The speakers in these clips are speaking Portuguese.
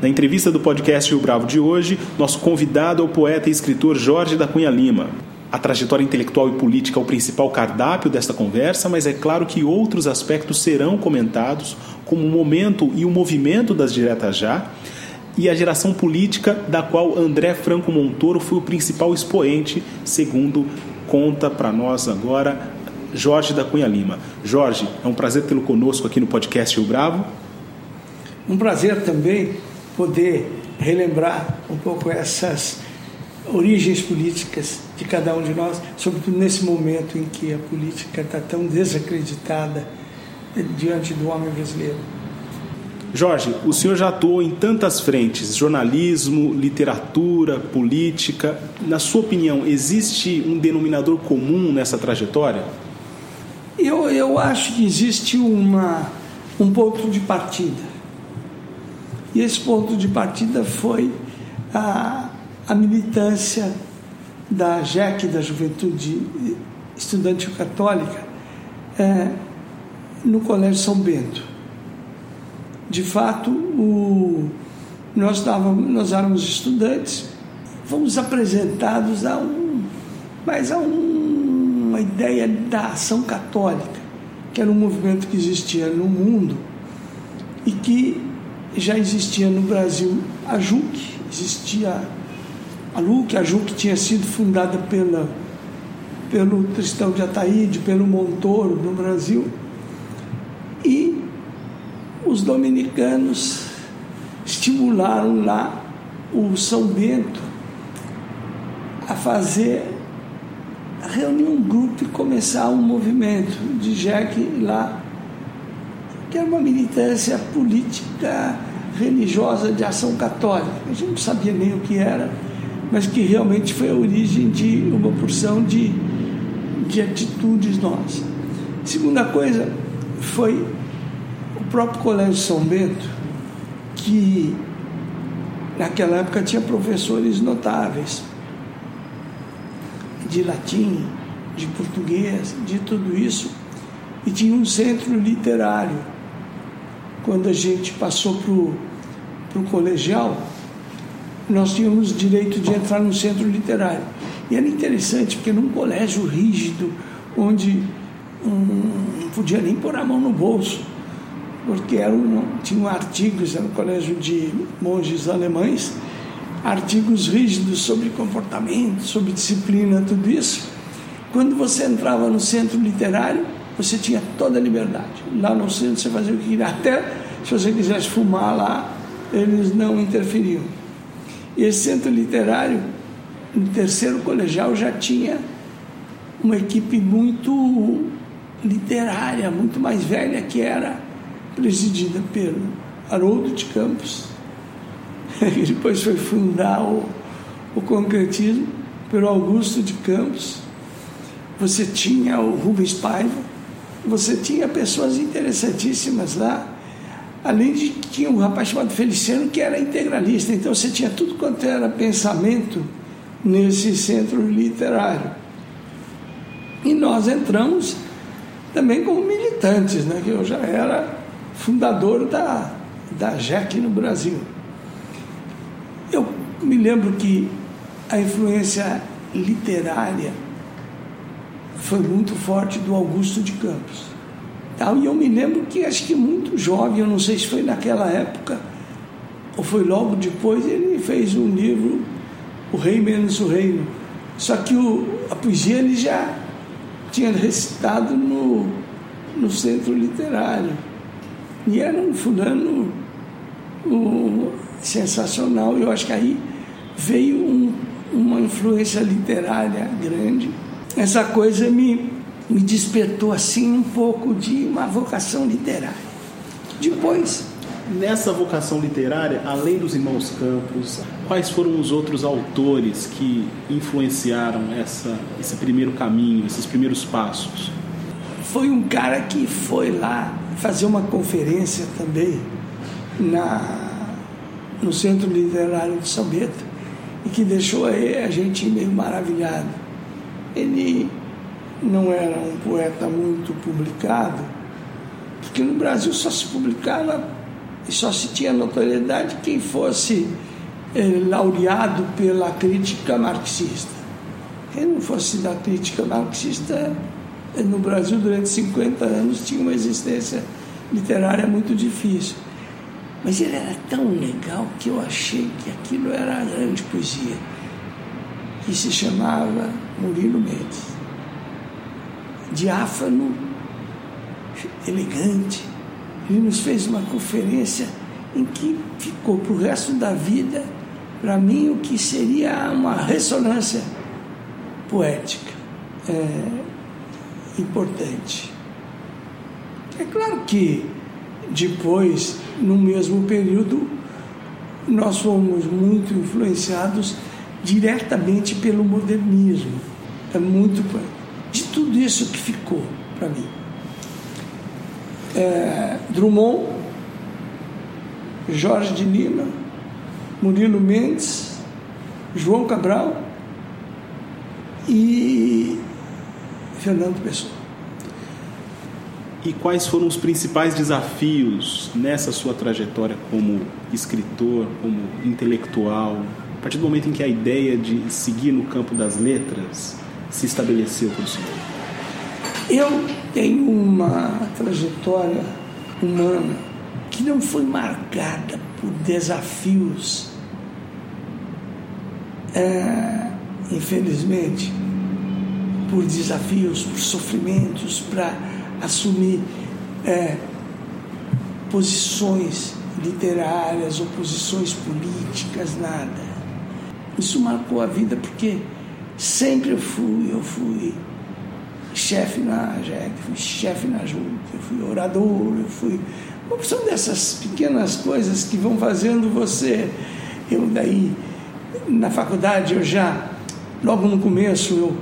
Na entrevista do podcast Rio Bravo de hoje, nosso convidado é o poeta e escritor Jorge da Cunha Lima. A trajetória intelectual e política é o principal cardápio desta conversa, mas é claro que outros aspectos serão comentados, como o momento e o movimento das diretas já e a geração política da qual André Franco Montoro foi o principal expoente, segundo conta para nós agora Jorge da Cunha Lima. Jorge, é um prazer tê-lo conosco aqui no podcast Rio Bravo. Um prazer também poder relembrar um pouco essas origens políticas de cada um de nós, sobretudo nesse momento em que a política está tão desacreditada diante do homem brasileiro. Jorge, o senhor já atuou em tantas frentes: jornalismo, literatura, política. Na sua opinião, existe um denominador comum nessa trajetória? Eu, eu acho que existe uma, um ponto de partida. E esse ponto de partida foi a, a militância da JEC, da Juventude Estudantil Católica, é, no Colégio São Bento. De fato, o, nós, estávamos, nós éramos estudantes, fomos apresentados a um, mas a um, uma ideia da ação católica, que era um movimento que existia no mundo e que já existia no Brasil a JUC, existia a LUC, a JUC tinha sido fundada pela, pelo Tristão de Ataíde, pelo Montoro no Brasil, e os dominicanos estimularam lá o São Bento a fazer, a reunir um grupo e começar um movimento de Jack lá que era uma militância política religiosa de ação católica. A gente não sabia nem o que era, mas que realmente foi a origem de uma porção de, de atitudes nossas. Segunda coisa foi o próprio Colégio São Bento, que naquela época tinha professores notáveis de latim, de português, de tudo isso, e tinha um centro literário quando a gente passou para o colegial, nós tínhamos direito de entrar no centro literário. E era interessante, porque num colégio rígido, onde um, não podia nem pôr a mão no bolso, porque era um, tinham artigos, era um colégio de monges alemães, artigos rígidos sobre comportamento, sobre disciplina, tudo isso. Quando você entrava no centro literário, você tinha toda a liberdade. Lá no centro você fazia o que queria. Até se você quisesse fumar lá, eles não interferiam. E esse centro literário, no terceiro colegial, já tinha uma equipe muito literária, muito mais velha, que era presidida pelo Haroldo de Campos, que depois foi fundar o, o concretismo, pelo Augusto de Campos. Você tinha o Rubens Paiva, você tinha pessoas interessantíssimas lá. Além de tinha um rapaz chamado Feliciano que era integralista, então você tinha tudo quanto era pensamento nesse centro literário. E nós entramos também como militantes, né? que eu já era fundador da, da JEC no Brasil. Eu me lembro que a influência literária foi muito forte do Augusto de Campos. E eu me lembro que acho que muito jovem, eu não sei se foi naquela época ou foi logo depois, ele fez um livro, O Rei Menos o Reino. Só que o, a poesia ele já tinha recitado no, no centro literário. E era um fulano um, sensacional. Eu acho que aí veio um, uma influência literária grande essa coisa me, me despertou assim um pouco de uma vocação literária. Depois, Nessa vocação literária, além dos irmãos Campos, quais foram os outros autores que influenciaram essa, esse primeiro caminho, esses primeiros passos? Foi um cara que foi lá fazer uma conferência também na, no Centro Literário de São Bento e que deixou a gente meio maravilhado. Ele não era um poeta muito publicado, porque no Brasil só se publicava e só se tinha notoriedade quem fosse eh, laureado pela crítica marxista. Quem não fosse da crítica marxista, eh, no Brasil durante 50 anos tinha uma existência literária muito difícil. Mas ele era tão legal que eu achei que aquilo era a grande poesia, que se chamava Murilo Mendes. Diáfano, elegante, ele nos fez uma conferência em que ficou para o resto da vida, para mim, o que seria uma ressonância poética é, importante. É claro que depois, no mesmo período, nós fomos muito influenciados diretamente pelo modernismo. É muito tudo isso que ficou para mim é, Drummond, Jorge de Lima, Murilo Mendes, João Cabral e Fernando Pessoa. E quais foram os principais desafios nessa sua trajetória como escritor, como intelectual, a partir do momento em que a ideia de seguir no campo das letras se estabeleceu para o senhor? Eu tenho uma trajetória humana que não foi marcada por desafios, é, infelizmente, por desafios, por sofrimentos, para assumir é, posições literárias ou posições políticas, nada. Isso marcou a vida porque sempre eu fui, eu fui chefe na JEC, fui chefe na JUC, eu fui orador, eu fui. Uma opção dessas pequenas coisas que vão fazendo você. Eu daí, na faculdade, eu já, logo no começo, eu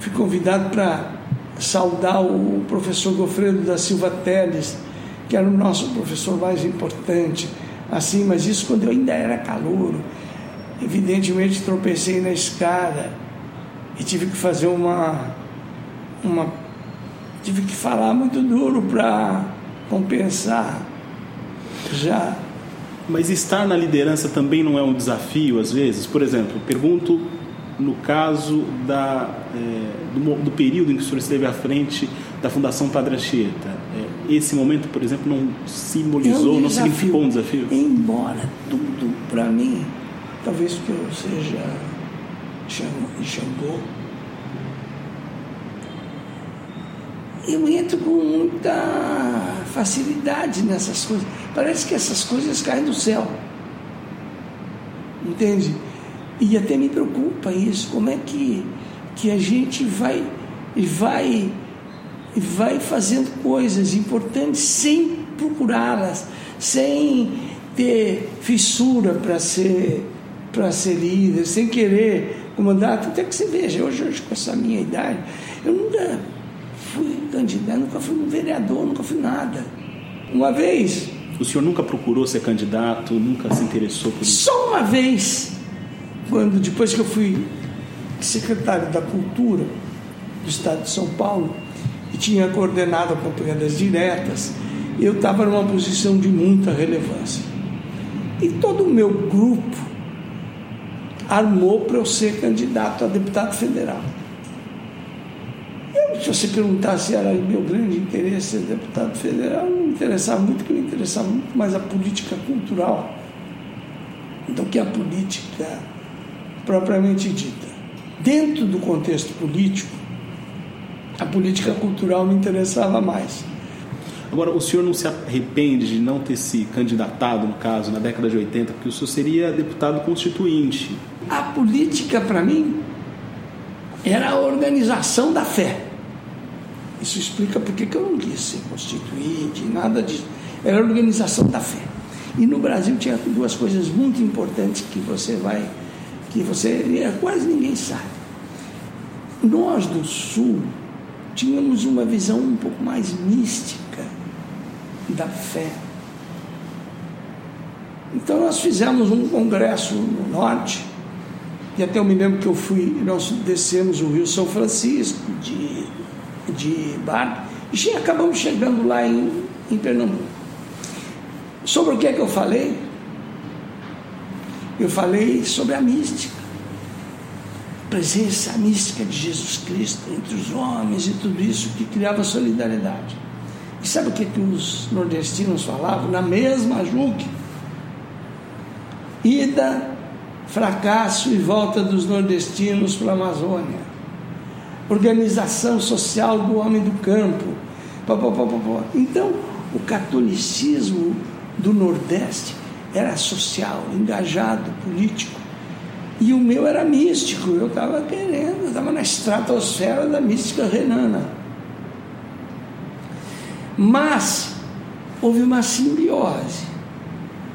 fui convidado para saudar o professor Gofredo da Silva Teles, que era o nosso professor mais importante, assim, mas isso quando eu ainda era calouro. Evidentemente tropecei na escada e tive que fazer uma uma tive que falar muito duro para compensar já. Mas estar na liderança também não é um desafio às vezes? Por exemplo, pergunto no caso da, é, do, do, período em que o senhor esteve à frente da Fundação Padre Anchieta. É, esse momento, por exemplo, não simbolizou, é um não significou um desafio? Embora tudo para mim, talvez que eu seja Xangô, eu entro com muita facilidade nessas coisas. Parece que essas coisas caem do céu. Entende? E até me preocupa isso, como é que, que a gente vai vai vai fazendo coisas importantes sem procurá-las, sem ter fissura para ser para ser líder, sem querer comandar, até que você veja, hoje, hoje com essa minha idade, eu nunca fui candidato, nunca fui um vereador, nunca fui nada. Uma vez. O senhor nunca procurou ser candidato, nunca se interessou por isso? Só uma vez, quando depois que eu fui secretário da Cultura do Estado de São Paulo e tinha coordenado a campanha das diretas, eu estava numa posição de muita relevância. E todo o meu grupo armou para eu ser candidato a deputado federal. Se você perguntar se era meu grande interesse ser deputado federal, não me interessava muito, porque me interessava muito mais a política cultural do que a política propriamente dita. Dentro do contexto político, a política cultural me interessava mais. Agora, o senhor não se arrepende de não ter se candidatado, no caso, na década de 80, porque o senhor seria deputado constituinte? A política, para mim, era a organização da fé. Isso explica por que eu não quis ser constituinte, nada disso. Era a organização da fé. E no Brasil tinha duas coisas muito importantes que você vai, que você quase ninguém sabe. Nós do Sul tínhamos uma visão um pouco mais mística da fé. Então nós fizemos um congresso no norte, e até eu me lembro que eu fui, nós descemos o Rio São Francisco de, de barco, e acabamos chegando lá em, em Pernambuco. Sobre o que é que eu falei? Eu falei sobre a mística presença mística de Jesus Cristo entre os homens e tudo isso que criava solidariedade. E sabe o que, que os nordestinos falavam? Na mesma Juque, ida, fracasso e volta dos nordestinos para a Amazônia, organização social do homem do campo. Pá, pá, pá, então, o catolicismo do Nordeste era social, engajado, político. E o meu era místico, eu estava querendo, estava na estratosfera da mística renana. Mas houve uma simbiose.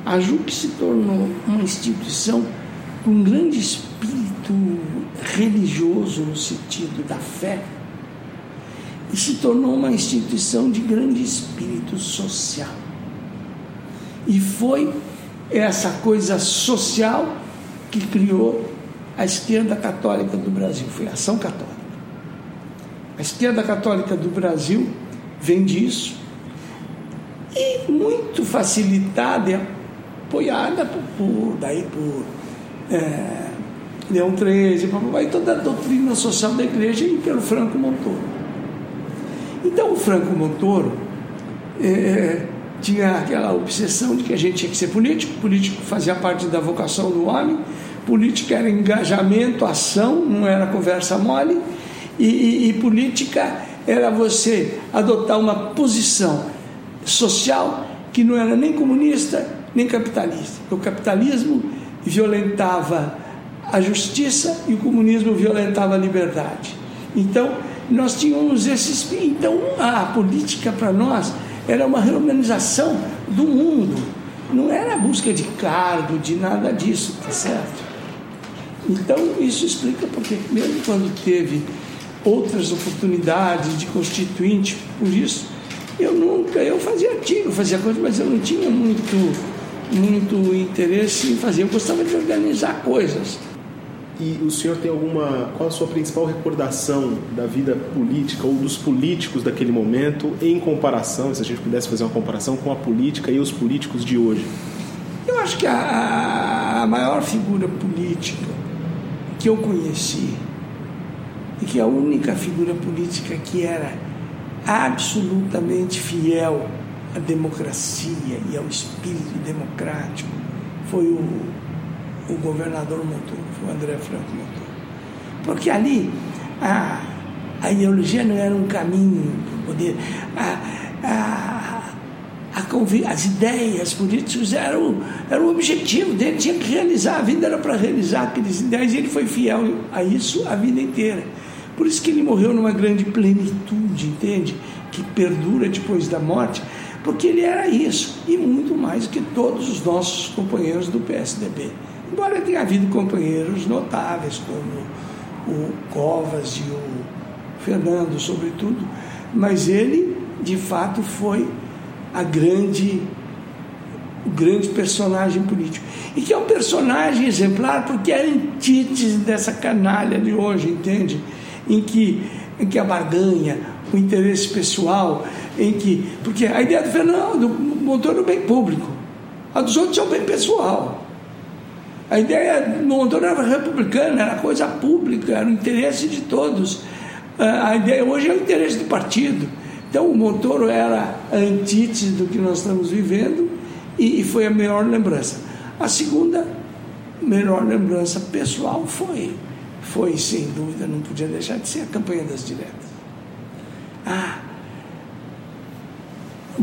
A JUC se tornou uma instituição um grande espírito religioso no sentido da fé e se tornou uma instituição de grande espírito social. E foi essa coisa social que criou a esquerda católica do Brasil, foi a Ação Católica. A esquerda católica do Brasil vem disso e muito facilitada e apoiada por, por daí por é, Leão XIII, e toda a doutrina social da igreja e pelo Franco Montoro. Então o Franco Montoro é, tinha aquela obsessão de que a gente tinha que ser político, político fazia parte da vocação do homem, política era engajamento, ação, não era conversa mole, e, e, e política era você adotar uma posição social que não era nem comunista nem capitalista. O capitalismo violentava a justiça e o comunismo violentava a liberdade. Então, nós tínhamos esses. Então, a política para nós era uma reorganização do mundo. Não era a busca de cargo, de nada disso, tá certo? Então, isso explica porque, mesmo quando teve outras oportunidades de constituinte, por isso, eu nunca, eu fazia artigo, fazia coisa, mas eu não tinha muito, muito interesse em fazer, eu gostava de organizar coisas. E o senhor tem alguma. Qual a sua principal recordação da vida política ou dos políticos daquele momento, em comparação, se a gente pudesse fazer uma comparação com a política e os políticos de hoje? Eu acho que a, a maior figura política que eu conheci e que a única figura política que era absolutamente fiel à democracia e ao espírito democrático foi o o governador Montoro, foi o André Franco Montoro. Porque ali a, a ideologia não era um caminho para poder. A, a, as ideias políticas eram, eram o objetivo dele, tinha que realizar, a vida era para realizar aquelas ideias e ele foi fiel a isso a vida inteira. Por isso que ele morreu numa grande plenitude, entende? Que perdura depois da morte, porque ele era isso e muito mais que todos os nossos companheiros do PSDB. Embora tenha havido companheiros notáveis, como o Covas e o Fernando, sobretudo, mas ele, de fato, foi a grande, o grande personagem político. E que é um personagem exemplar porque é a antítese dessa canalha de hoje, entende? Em que, em que a barganha, o interesse pessoal, em que. Porque a ideia do Fernando montou no bem público, a dos outros é o bem pessoal. A ideia não era republicana, era coisa pública, era o interesse de todos. A ideia hoje é o interesse do partido. Então o Montoro era a antítese do que nós estamos vivendo e foi a melhor lembrança. A segunda melhor lembrança pessoal foi, foi sem dúvida, não podia deixar de ser a campanha das diretas. Ah,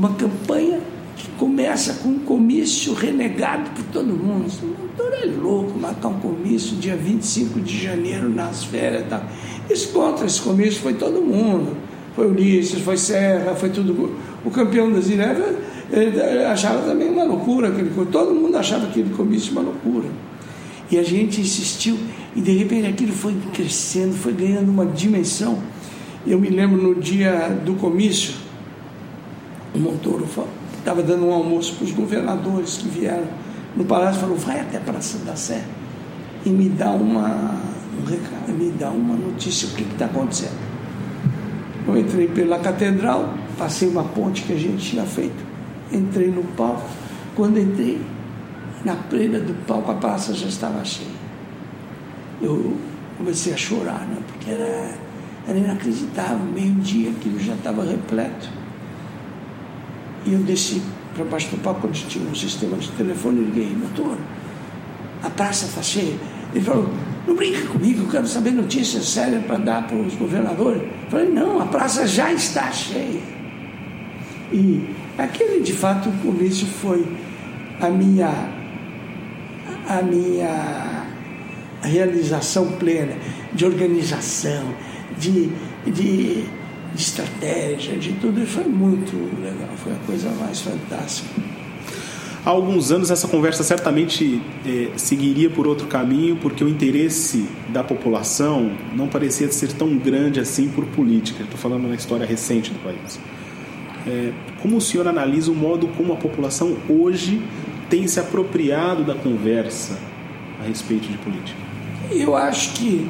uma campanha que começa com um comício renegado por todo mundo. O doutor é louco marcar um comício dia 25 de janeiro nas férias. Tá? Isso contra esse comício foi todo mundo. Foi Ulisses, foi Serra, foi tudo. O campeão das Ele achava também uma loucura aquele todo mundo achava aquele comício uma loucura. E a gente insistiu, e de repente aquilo foi crescendo, foi ganhando uma dimensão. Eu me lembro no dia do comício, Montoro estava dando um almoço para os governadores que vieram no palácio falou: vai até a Praça da Sé e me dá uma, um recado, me dá uma notícia, o que está acontecendo. Eu entrei pela catedral, passei uma ponte que a gente tinha feito, entrei no palco. Quando entrei na plena do palco, a praça já estava cheia. Eu comecei a chorar, né? porque era, era inacreditável, meio-dia, aquilo já estava repleto. E eu desci para baixo do palco, onde tinha um sistema de telefone, e liguei, motor, a praça está cheia. Ele falou, não brinca comigo, eu quero saber notícias sérias para dar para os governadores. Eu falei, não, a praça já está cheia. E aquele, de fato, o comício foi a minha, a minha realização plena de organização, de, de de estratégia, de tudo, e foi muito legal, foi a coisa mais fantástica. Há alguns anos essa conversa certamente eh, seguiria por outro caminho, porque o interesse da população não parecia ser tão grande assim por política. Estou falando na história recente do país. Eh, como o senhor analisa o modo como a população hoje tem se apropriado da conversa a respeito de política? Eu acho que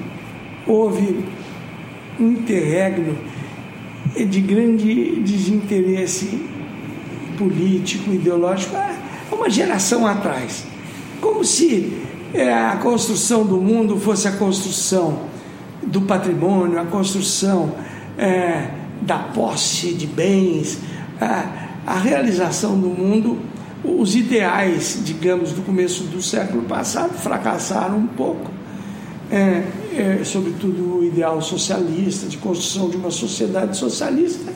houve um interregno de grande desinteresse político, ideológico, há uma geração atrás. Como se é, a construção do mundo fosse a construção do patrimônio, a construção é, da posse de bens, a realização do mundo. Os ideais, digamos, do começo do século passado fracassaram um pouco é, é, sobretudo o ideal socialista, de construção de uma sociedade socialista,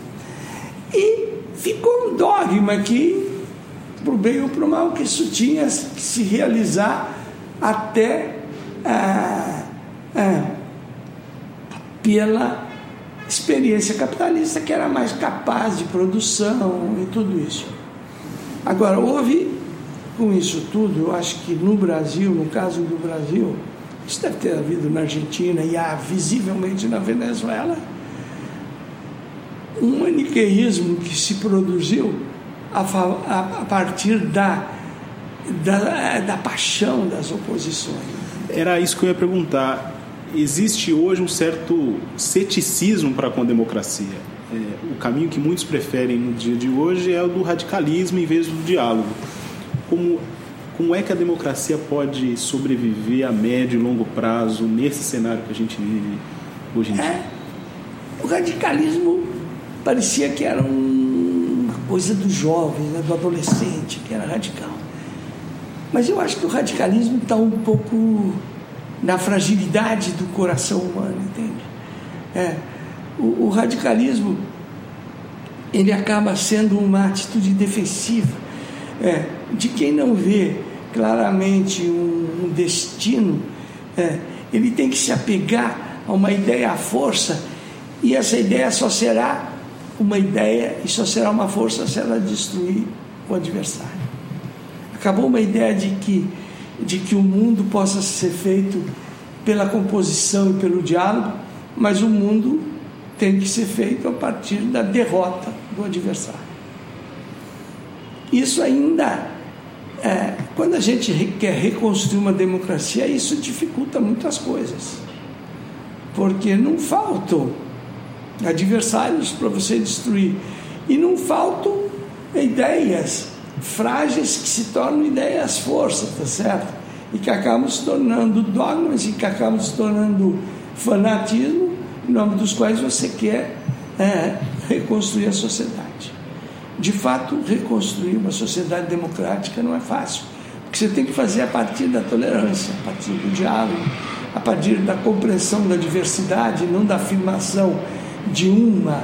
e ficou um dogma que, para o bem ou para o mal, que isso tinha que se realizar até ah, ah, pela experiência capitalista, que era mais capaz de produção e tudo isso. Agora, houve com isso tudo, eu acho que no Brasil, no caso do Brasil, isso deve ter havido na Argentina e há visivelmente na Venezuela. Um maniqueísmo que se produziu a, a, a partir da, da, da paixão das oposições. Era isso que eu ia perguntar. Existe hoje um certo ceticismo para com a democracia. É, o caminho que muitos preferem no dia de hoje é o do radicalismo em vez do diálogo. Como como é que a democracia pode sobreviver a médio e longo prazo nesse cenário que a gente vive hoje em dia? É, o radicalismo parecia que era um, uma coisa do jovem, né, do adolescente, que era radical. Mas eu acho que o radicalismo está um pouco na fragilidade do coração humano, entende? É, o, o radicalismo ele acaba sendo uma atitude defensiva é, de quem não vê claramente um, um destino, é, ele tem que se apegar a uma ideia à força, e essa ideia só será uma ideia e só será uma força se ela destruir o adversário. Acabou uma ideia de que, de que o mundo possa ser feito pela composição e pelo diálogo, mas o mundo tem que ser feito a partir da derrota do adversário. Isso ainda, é, quando a gente quer reconstruir uma democracia, isso dificulta muitas coisas, porque não faltam adversários para você destruir. E não faltam ideias frágeis que se tornam ideias forças, tá certo? E que acabam se tornando dogmas e que acabam se tornando fanatismo, em nome dos quais você quer é, reconstruir a sociedade de fato, reconstruir uma sociedade democrática não é fácil, porque você tem que fazer a partir da tolerância, a partir do diálogo, a partir da compreensão da diversidade, não da afirmação de uma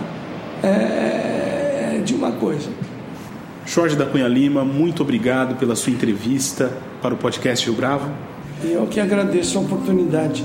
é, de uma coisa. Jorge da Cunha Lima, muito obrigado pela sua entrevista para o podcast Rio Bravo. Eu que agradeço a oportunidade.